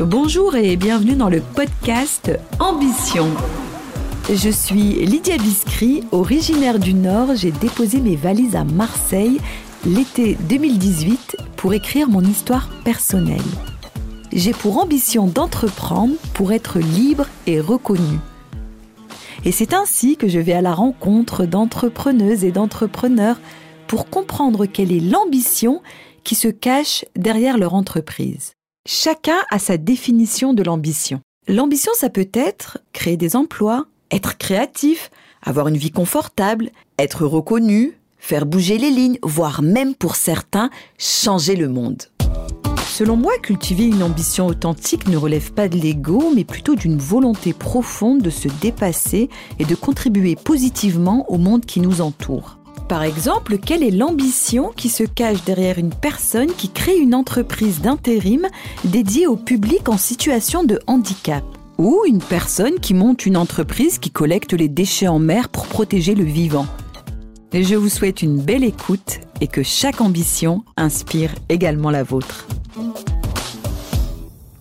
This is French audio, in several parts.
Bonjour et bienvenue dans le podcast Ambition. Je suis Lydia Biscry, originaire du Nord. J'ai déposé mes valises à Marseille l'été 2018 pour écrire mon histoire personnelle. J'ai pour ambition d'entreprendre pour être libre et reconnu. Et c'est ainsi que je vais à la rencontre d'entrepreneuses et d'entrepreneurs pour comprendre quelle est l'ambition qui se cache derrière leur entreprise. Chacun a sa définition de l'ambition. L'ambition, ça peut être créer des emplois, être créatif, avoir une vie confortable, être reconnu, faire bouger les lignes, voire même pour certains, changer le monde. Selon moi, cultiver une ambition authentique ne relève pas de l'ego, mais plutôt d'une volonté profonde de se dépasser et de contribuer positivement au monde qui nous entoure. Par exemple, quelle est l'ambition qui se cache derrière une personne qui crée une entreprise d'intérim dédiée au public en situation de handicap? Ou une personne qui monte une entreprise qui collecte les déchets en mer pour protéger le vivant? Je vous souhaite une belle écoute et que chaque ambition inspire également la vôtre.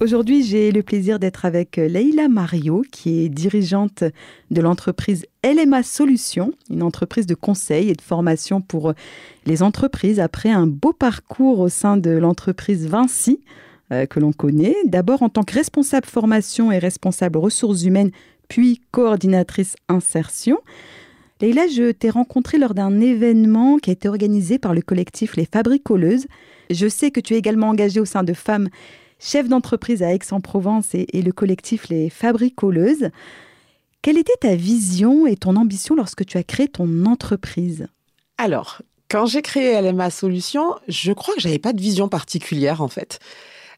Aujourd'hui, j'ai le plaisir d'être avec Leïla Mario, qui est dirigeante de l'entreprise LMA Solutions, une entreprise de conseil et de formation pour les entreprises après un beau parcours au sein de l'entreprise Vinci, euh, que l'on connaît. D'abord en tant que responsable formation et responsable ressources humaines, puis coordinatrice insertion. Leïla, je t'ai rencontré lors d'un événement qui a été organisé par le collectif Les Fabricoleuses. Je sais que tu es également engagée au sein de Femmes chef d'entreprise à Aix-en-Provence et, le collectif Les Fabricoleuses. Quelle était ta vision et ton ambition lorsque tu as créé ton entreprise? Alors, quand j'ai créé LMA Solutions, je crois que j'avais pas de vision particulière en fait.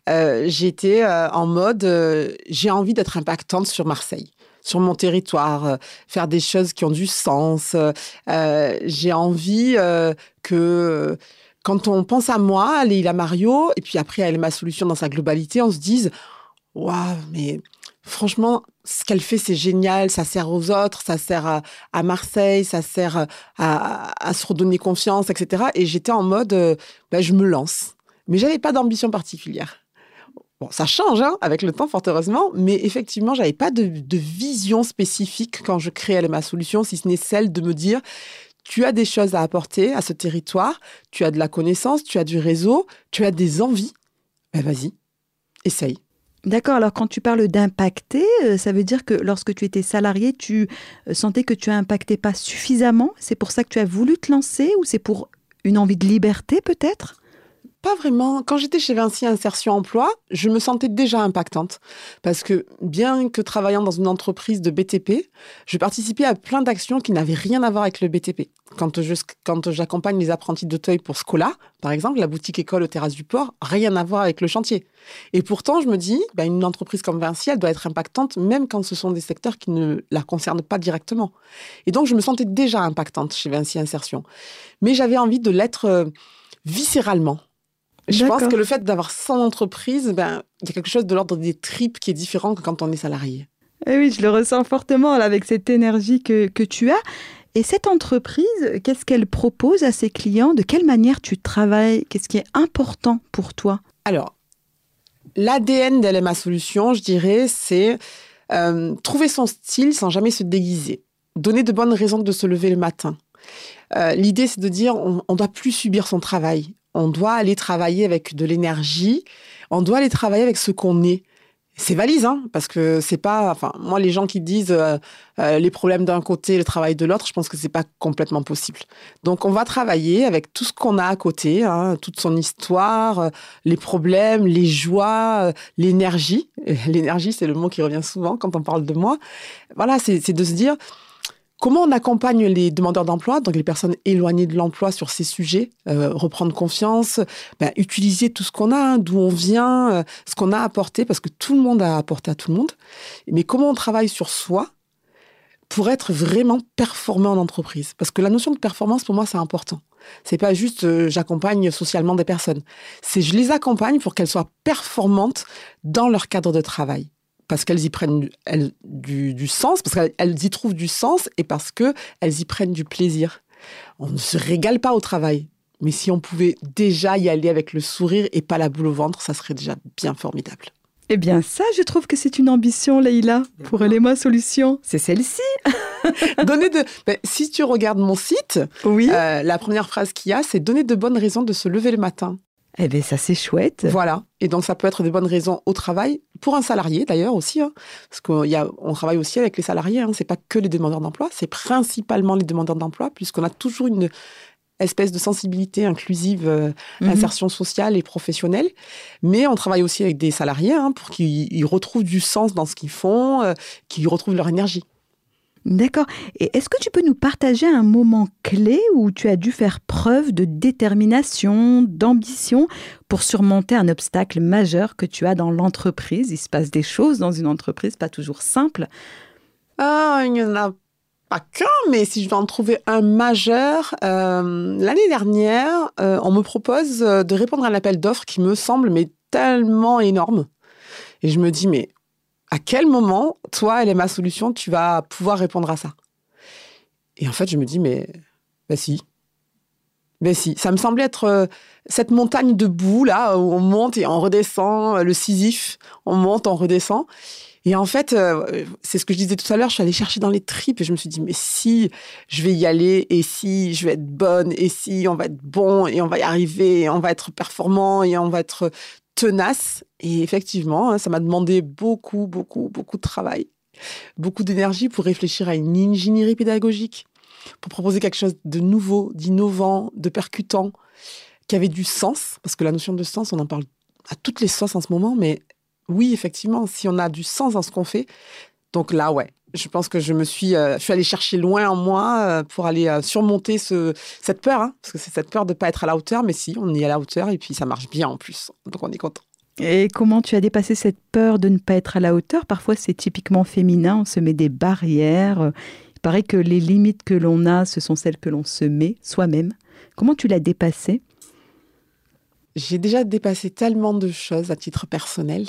Euh, j'étais euh, en mode, euh, j'ai envie d'être impactante sur Marseille sur mon territoire, faire des choses qui ont du sens. j'ai envie que quand on pense à moi, à Leila Mario, et puis après à ma solution dans sa globalité, on se dise Waouh, mais franchement, ce qu'elle fait, c'est génial, ça sert aux autres, ça sert à, Marseille, ça sert à, se redonner confiance, etc. Et j'étais en mode euh, bah, Je me lance. Mais j'avais pas d'ambition particulière. Bon, ça change hein, avec le temps, fort heureusement, mais effectivement, j'avais pas de, de, vision spécifique quand je créais ma solution, si ce n'est celle de me dire tu as des choses à apporter à ce territoire, tu as de la connaissance, tu as du réseau, tu as des envies. Ben vas-y, essaye. D'accord, alors quand tu parles d'impacter, euh, ça veut dire que lorsque tu étais salarié, tu euh, sentais que tu impactais pas suffisamment? C'est pour ça que tu as voulu te lancer ou c'est pour une envie de liberté peut-être? Pas vraiment. Quand j'étais chez Vinci Insertion Emploi, je me sentais déjà impactante. Parce que bien que travaillant dans une entreprise de BTP, je participais à plein d'actions qui n'avaient rien à voir avec le BTP. Quand, je, quand j'accompagne les apprentis d'Auteuil pour Scola, par exemple, la boutique école aux terrasses du port, rien à voir avec le chantier. Et pourtant, je me dis, bah, une entreprise comme Vinci, elle doit être impactante même quand ce sont des secteurs qui ne la concernent pas directement. Et donc, je me sentais déjà impactante chez Vinci Insertion. Mais j'avais envie de l'être euh, viscéralement je pense que le fait d'avoir 100 entreprises, ben, il y a quelque chose de l'ordre des tripes qui est différent que quand on est salarié. Eh oui, je le ressens fortement avec cette énergie que, que tu as. Et cette entreprise, qu'est-ce qu'elle propose à ses clients? De quelle manière tu travailles? Qu'est-ce qui est important pour toi? Alors, l'ADN d'LMA Solutions, je dirais, c'est euh, trouver son style sans jamais se déguiser. Donner de bonnes raisons de se lever le matin. Euh, l'idée, c'est de dire on ne doit plus subir son travail on doit aller travailler avec de l'énergie, on doit aller travailler avec ce qu'on est. C'est valise, hein, parce que c'est pas. Enfin, moi, les gens qui disent euh, euh, les problèmes d'un côté, le travail de l'autre, je pense que c'est pas complètement possible. Donc, on va travailler avec tout ce qu'on a à côté, hein, toute son histoire, euh, les problèmes, les joies, l'énergie. L'énergie, c'est le mot qui revient souvent quand on parle de moi. Voilà, c'est de se dire Comment on accompagne les demandeurs d'emploi, donc les personnes éloignées de l'emploi sur ces sujets, euh, reprendre confiance, ben, utiliser tout ce qu'on a, hein, d'où on vient, euh, ce qu'on a apporté, parce que tout le monde a apporté à tout le monde. Mais comment on travaille sur soi pour être vraiment performant en entreprise? Parce que la notion de performance, pour moi, c'est important. C'est pas juste euh, j'accompagne socialement des personnes. C'est je les accompagne pour qu'elles soient performantes dans leur cadre de travail parce qu'elles y prennent du, sens, parce qu'elles y trouvent du sens et parce qu'elles y prennent du plaisir. On ne se régale pas au travail, mais si on pouvait déjà y aller avec le sourire et pas la boule au ventre, ça serait déjà bien formidable. Eh bien, ça, je trouve que c'est une ambition, Leïla, pour Elema Solutions. C'est celle-ci. donner de. Ben, si tu regardes mon site, oui. Euh, la première phrase qu'il y a, c'est donner de bonnes raisons de se lever le matin. Eh bien, ça, c'est chouette. Voilà. Et donc, ça peut être des bonnes raisons au travail, pour un salarié d'ailleurs aussi, hein. parce qu'on travaille aussi avec les salariés. Hein. C'est pas que les demandeurs d'emploi, c'est principalement les demandeurs d'emploi, puisqu'on a toujours une espèce de sensibilité inclusive, euh, mhm. insertion sociale et professionnelle. Mais on travaille aussi avec des salariés hein, pour qu'ils retrouvent du sens dans ce qu'ils font, euh, qu'ils retrouvent leur énergie. D'accord. Et est-ce que tu peux nous partager un moment clé où tu as dû faire preuve de détermination, d'ambition pour surmonter un obstacle majeur que tu as dans l'entreprise? Il se passe des choses dans une entreprise, pas toujours simple. Ah, il n'y en a pas qu'un, mais si je vais en trouver un majeur, euh, l'année dernière, euh, on me propose de répondre à un appel d'offres qui me semble mais tellement énorme. Et je me dis, mais à quel moment, toi, elle est ma solution, tu vas pouvoir répondre à ça? Et en fait, je me dis, mais ben si. Ben si. Ça me semblait être euh, cette montagne de boue, là, où on monte et on redescend, le Sisyphe, on monte, on redescend. Et en fait, euh, c'est ce que je disais tout à l'heure, je suis allée chercher dans les tripes et je me suis dit, mais si je vais y aller et si je vais être bonne et si on va être bon et on va y arriver et on va être performant et on va être tenace. Et effectivement, hein, ça m'a demandé beaucoup, beaucoup, beaucoup de travail, beaucoup d'énergie pour réfléchir à une ingénierie pédagogique, pour proposer quelque chose de nouveau, d'innovant, de percutant, qui avait du sens, parce que la notion de sens, on en parle à toutes les sauces en ce moment, mais oui, effectivement, si on a du sens dans ce qu'on fait, donc là, ouais, je pense que je me suis, euh, je suis allée chercher loin en moi euh, pour aller euh, surmonter ce, cette peur, hein, parce que c'est cette peur de ne pas être à la hauteur, mais si, on est à la hauteur et puis ça marche bien en plus, donc on est content. Et comment tu as dépassé cette peur de ne pas être à la hauteur? Parfois, c'est typiquement féminin, on se met des barrières. Il paraît que les limites que l'on a, ce sont celles que l'on se met soi-même. Comment tu l'as dépassé? J'ai déjà dépassé tellement de choses à titre personnel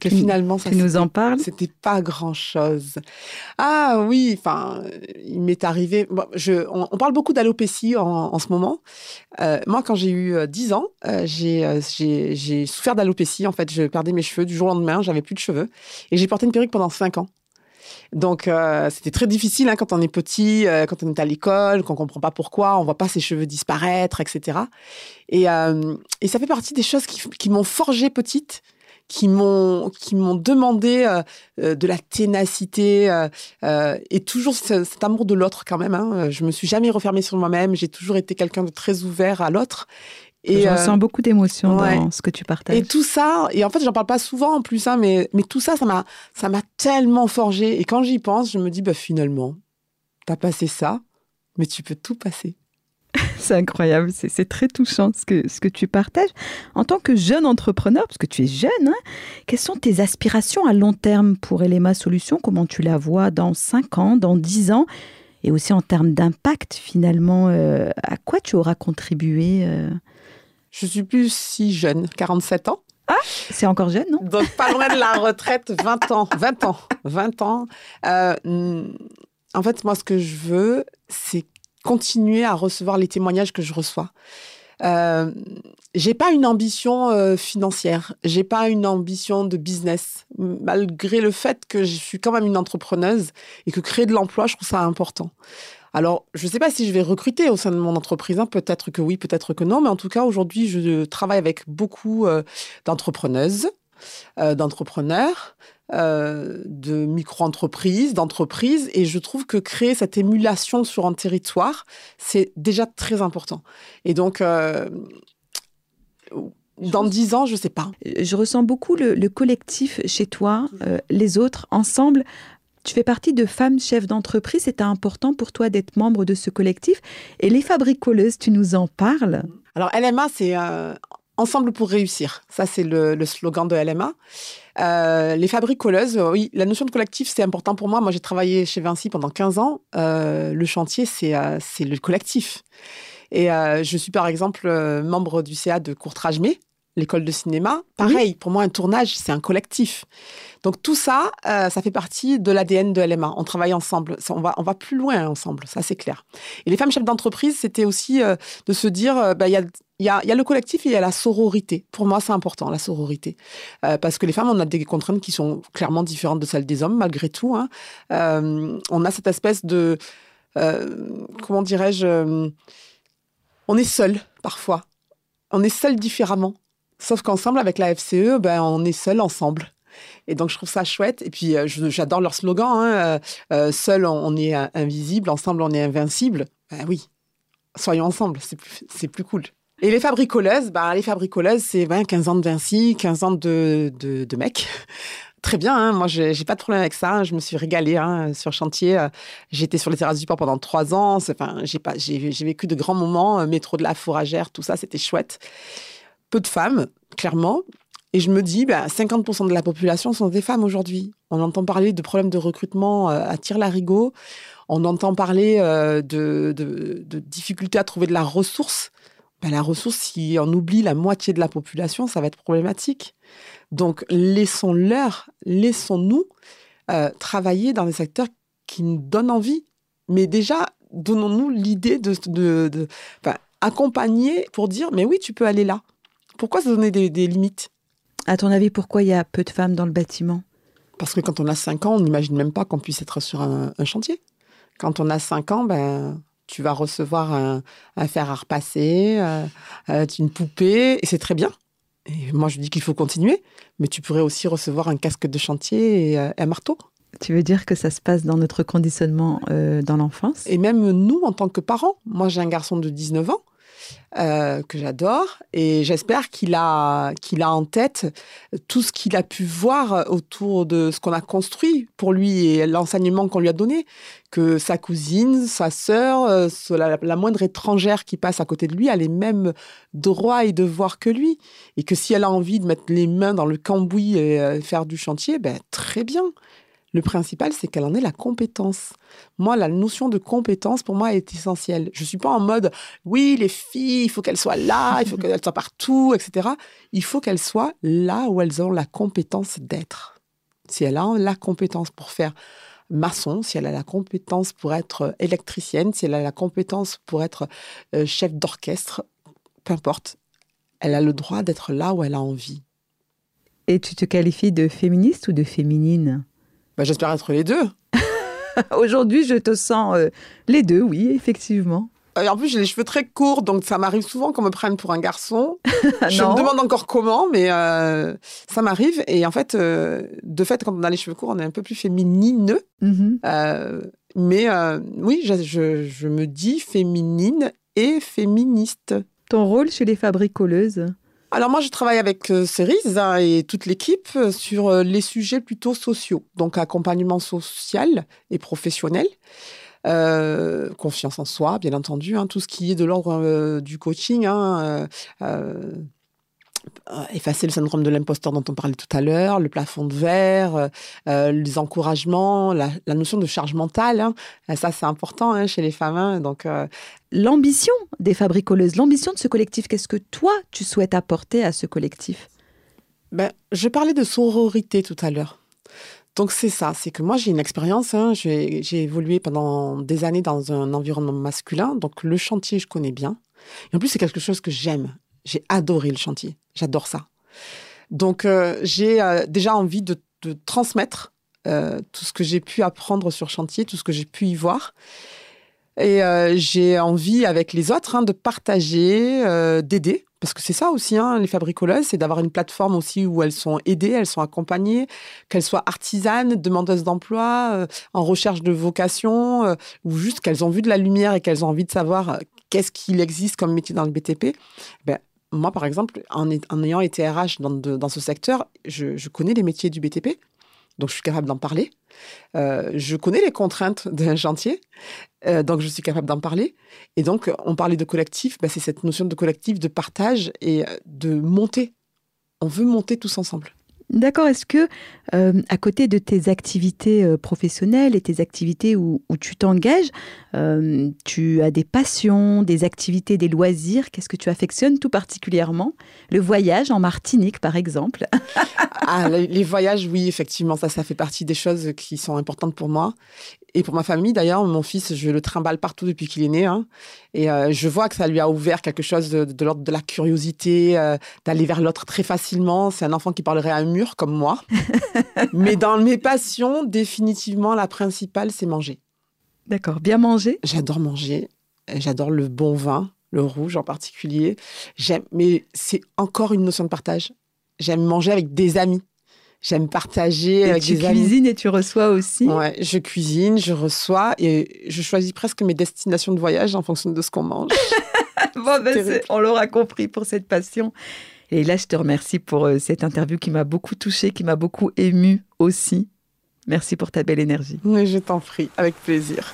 que finalement ça tu nous en parles c'était pas grand chose ah oui enfin il m'est arrivé je on, parle beaucoup d'alopécie en, ce moment. Euh, moi quand j'ai eu 10 euh, ans euh, j'ai souffert d'alopécie en fait. Je perdais mes cheveux du jour au lendemain j'avais plus de cheveux. Et j'ai porté une perruque pendant 5 ans. Donc c'était très difficile hein, quand on est petit, quand on est à l'école, qu'on comprend pas pourquoi, on voit pas ses cheveux disparaître, etc. Et, et ça fait partie des choses qui, qui m'ont forgé petite qui m'ont qui m'ont demandé euh, euh, de la ténacité euh, et toujours cet amour de l'autre quand même. Hein. Je me suis jamais refermée sur moi-même. J'ai toujours été quelqu'un de très ouvert à l'autre. Et je ressens beaucoup d'émotions dans ce que tu partages. Et tout ça, et en fait, j'en parle pas souvent en plus, hein, mais mais tout ça, ça m'a ça m'a tellement forgé. Et quand j'y pense, je me dis bah finalement, t'as passé ça, mais tu peux tout passer. C'est incroyable, c'est très touchant ce que, ce que tu partages. En tant que jeune entrepreneur, parce que tu es jeune, hein, quelles sont tes aspirations à long terme pour Elema Solutions? Comment tu la vois dans 5 ans, dans 10 ans? Et aussi en termes d'impact, finalement, euh, à quoi tu auras contribué euh? Je suis plus si jeune, 47 ans. Ah, c'est encore jeune, non? Donc, pas loin de la retraite, 20 ans. 20 ans. 20 ans. Euh, en fait, moi, ce que je veux, c'est continuer à recevoir les témoignages que je reçois. Euh, j'ai pas une ambition euh, financière, j'ai pas une ambition de business, malgré le fait que je suis quand même une entrepreneuse et que créer de l'emploi, je trouve ça important. Alors, je ne sais pas si je vais recruter au sein de mon entreprise, hein. peut-être que oui, peut-être que non, mais en tout cas, aujourd'hui, je travaille avec beaucoup euh, d'entrepreneuses, euh, d'entrepreneurs, euh, de micro-entreprises, d'entreprises. Et je trouve que créer cette émulation sur un territoire, c'est déjà très important. Et donc, euh, dans dix ans, je ne sais pas. Je ressens beaucoup le, collectif chez toi, euh, les autres, ensemble. Tu fais partie de femmes chefs d'entreprise. C'est important pour toi d'être membre de ce collectif. Et les fabricoleuses, tu nous en parles Alors, LMA, c'est Ensemble pour réussir. Ça, c'est le, slogan de LMA. Euh, les fabricoleuses, euh, oui, la notion de collectif, c'est important pour moi. Moi, j'ai travaillé chez Vinci pendant 15 ans. Euh, le chantier, c'est le collectif. Et je suis par exemple membre du CA de Courtrage l'école de cinéma. Pareil, pour moi, un tournage, c'est un collectif. Donc tout ça, euh, ça fait partie de l'ADN de LMA. On travaille ensemble, on va, on va plus loin ensemble, ça c'est clair. Et les femmes chefs d'entreprise, c'était aussi euh, de se dire, euh, bah, il y a y, a, y a, le collectif et il y a la sororité. Pour moi, c'est important, la sororité. parce que les femmes, on a des contraintes qui sont clairement différentes de celles des hommes, malgré tout. Hein. on a cette espèce de... comment dirais-je On est seul, parfois. On est seul différemment. Sauf qu'ensemble, avec la FCE, ben, on est seul ensemble. Et donc, je trouve ça chouette. Et puis, euh, j'adore leur slogan. Hein, euh, euh, seul, on est invisible. Ensemble, on est invincible. Ben oui, soyons ensemble. C'est plus, plus cool. Et les fabricoleuses, ben, les fabricoleuses, c'est 15 ans de Vinci, 15 ans de, de. Très bien, hein. moi j'ai pas de problème avec ça. Je me suis régalée hein, sur chantier. J'étais sur les terrasses du port pendant trois ans. Enfin, j'ai vécu de grands moments. Métro de la fourragère, tout ça, c'était chouette peu de femmes, clairement. Et je me dis, 50% bah, de la population sont des femmes aujourd'hui. On entend parler de problèmes de recrutement euh, à tire-larigot. On entend parler euh, de, difficultés à trouver de la ressource. Bah, la ressource, si on oublie la moitié de la population, ça va être problématique. Donc, laissons-leur, laissons-nous euh, travailler dans des secteurs qui nous donnent envie. Mais déjà, donnons-nous l'idée de, de, accompagner pour dire, mais oui, tu peux aller là. Pourquoi se donner des, limites? À ton avis, pourquoi il y a peu de femmes dans le bâtiment? Parce que quand on a 5 ans, on n'imagine même pas qu'on puisse être sur un, chantier. Quand on a 5 ans, ben, tu vas recevoir un, fer à repasser, euh, euh, une poupée, et c'est très bien. Et moi, je dis qu'il faut continuer, mais tu pourrais aussi recevoir un casque de chantier et euh, un marteau. Tu veux dire que ça se passe dans notre conditionnement dans l'enfance? Et même nous, en tant que parents. Moi, j'ai un garçon de 19 ans. Euh, que j'adore. Et j'espère qu'il a, a en tête tout ce qu'il a pu voir autour de ce qu'on a construit pour lui et l'enseignement qu'on lui a donné. Que sa cousine, sa sœur, euh, la, la, moindre étrangère qui passe à côté de lui a les mêmes droits et devoirs que lui. Et que si elle a envie de mettre les mains dans le cambouis et euh, faire du chantier, ben, très bien. Le principal, c'est qu'elle en ait la compétence. Moi, la notion de compétence, pour moi, est essentielle. Je ne suis pas en mode, oui, les filles, il faut qu'elles soient là, il faut qu'elles soient partout, etc. Il faut qu'elles soient là où elles ont la compétence d'être. Si elle a la compétence pour faire maçon, si elle a la compétence pour être électricienne, si elle a la compétence pour être euh, chef d'orchestre, peu importe, elle a le droit d'être là où elle a envie. Et tu te qualifies de féministe ou de féminine? Bah, j'espère être les deux. Aujourd'hui, je te sens euh, les deux, oui, effectivement. Et en plus, j'ai les cheveux très courts, donc ça m'arrive souvent qu'on me prenne pour un garçon. je me demande encore comment, mais euh, ça m'arrive. Et en fait, euh, de fait, quand on a les cheveux courts, on est un peu plus féminine. Mhm. mais oui, je, je, me dis féminine et féministe. Ton rôle chez les fabricoleuses? Alors moi, je travaille avec euh, Cerise hein, et toute l'équipe euh, sur euh, les sujets plutôt sociaux, donc accompagnement social et professionnel. confiance en soi, bien entendu, hein, tout ce qui est de l'ordre du coaching, hein, euh, effacer le syndrome de l'imposteur dont on parlait tout à l'heure, le plafond de verre, euh, euh, les encouragements, la, notion de charge mentale. Hein. ça, c'est important hein, chez les femmes. Hein. donc, L'ambition des fabricoleuses, l'ambition de ce collectif, qu'est-ce que toi, tu souhaites apporter à ce collectif? Ben, Je parlais de sororité tout à l'heure. Donc c'est ça, c'est que moi j'ai une expérience, j'ai évolué pendant des années dans un environnement masculin, donc le chantier je connais bien. Et en plus c'est quelque chose que j'aime. J'ai adoré le chantier. J'adore ça. Donc, euh, j'ai euh, déjà envie de, transmettre euh, tout ce que j'ai pu apprendre sur chantier, tout ce que j'ai pu y voir. Et j'ai envie, avec les autres, hein, de partager, d'aider. Parce que c'est ça aussi, hein, les fabricoleuses, c'est d'avoir une plateforme aussi où elles sont aidées, elles sont accompagnées, qu'elles soient artisanes, demandeuses d'emploi, en recherche de vocation, ou juste qu'elles ont vu de la lumière et qu'elles ont envie de savoir qu'est-ce qu'il existe comme métier dans le BTP. Ben, moi, par exemple, en, ayant été RH dans, ce secteur, je, connais les métiers du BTP, donc je suis capable d'en parler. Euh, je connais les contraintes d'un chantier, euh, donc je suis capable d'en parler. Et donc, on parlait de collectif, bah, c'est cette notion de collectif, de partage et euh, de monter. On veut monter tous ensemble. D'accord. Est-ce que, euh, à côté de tes activités euh, professionnelles et tes activités où, tu t'engages, euh, tu as des passions, des activités, des loisirs Qu'est-ce que tu affectionnes tout particulièrement? Le voyage en Martinique, par exemple ah, Les voyages, oui, effectivement, ça, fait partie des choses qui sont importantes pour moi et pour ma famille d'ailleurs. Mon fils, je le trimballe partout depuis qu'il est né. Hein. et je vois que ça lui a ouvert quelque chose de, l'ordre de la curiosité, d'aller vers l'autre très facilement. C'est un enfant qui parlerait à un mur comme moi. Mais dans mes passions, définitivement, la principale, c'est manger. D'accord, bien manger J'adore manger. J'adore le bon vin, le rouge en particulier. J'aime, mais c'est encore une notion de partage. J'aime manger avec des amis. J'aime partager et avec tu cuisines et tu reçois aussi Ouais, je cuisine, je reçois et je choisis presque mes destinations de voyage en fonction de ce qu'on mange. bon, ben on l'aura compris pour cette passion. Et là, je te remercie pour euh, cette interview qui m'a beaucoup touchée, qui m'a beaucoup émue aussi. Merci pour ta belle énergie. Oui, je t'en prie, avec plaisir.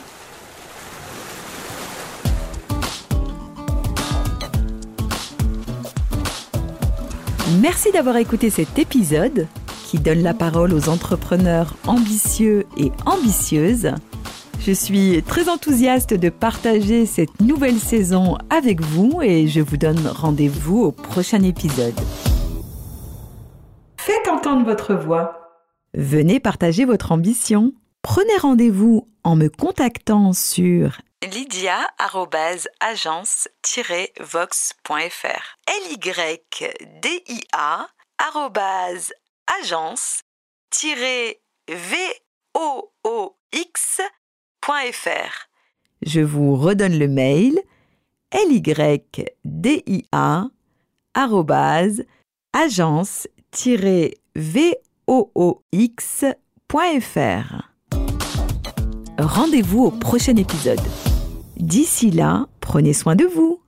Merci d'avoir écouté cet épisode qui donne la parole aux entrepreneurs ambitieux et ambitieuses. Je suis très enthousiaste de partager cette nouvelle saison avec vous et je vous donne rendez-vous au prochain épisode. Faites entendre votre voix. Venez partager votre ambition. Prenez rendez-vous en me contactant sur lydia-agence-vox.fr L-Y-D-I-A je vous redonne le mail lydia agence-voox.fr. Rendez-vous au prochain épisode. D'ici là, prenez soin de vous.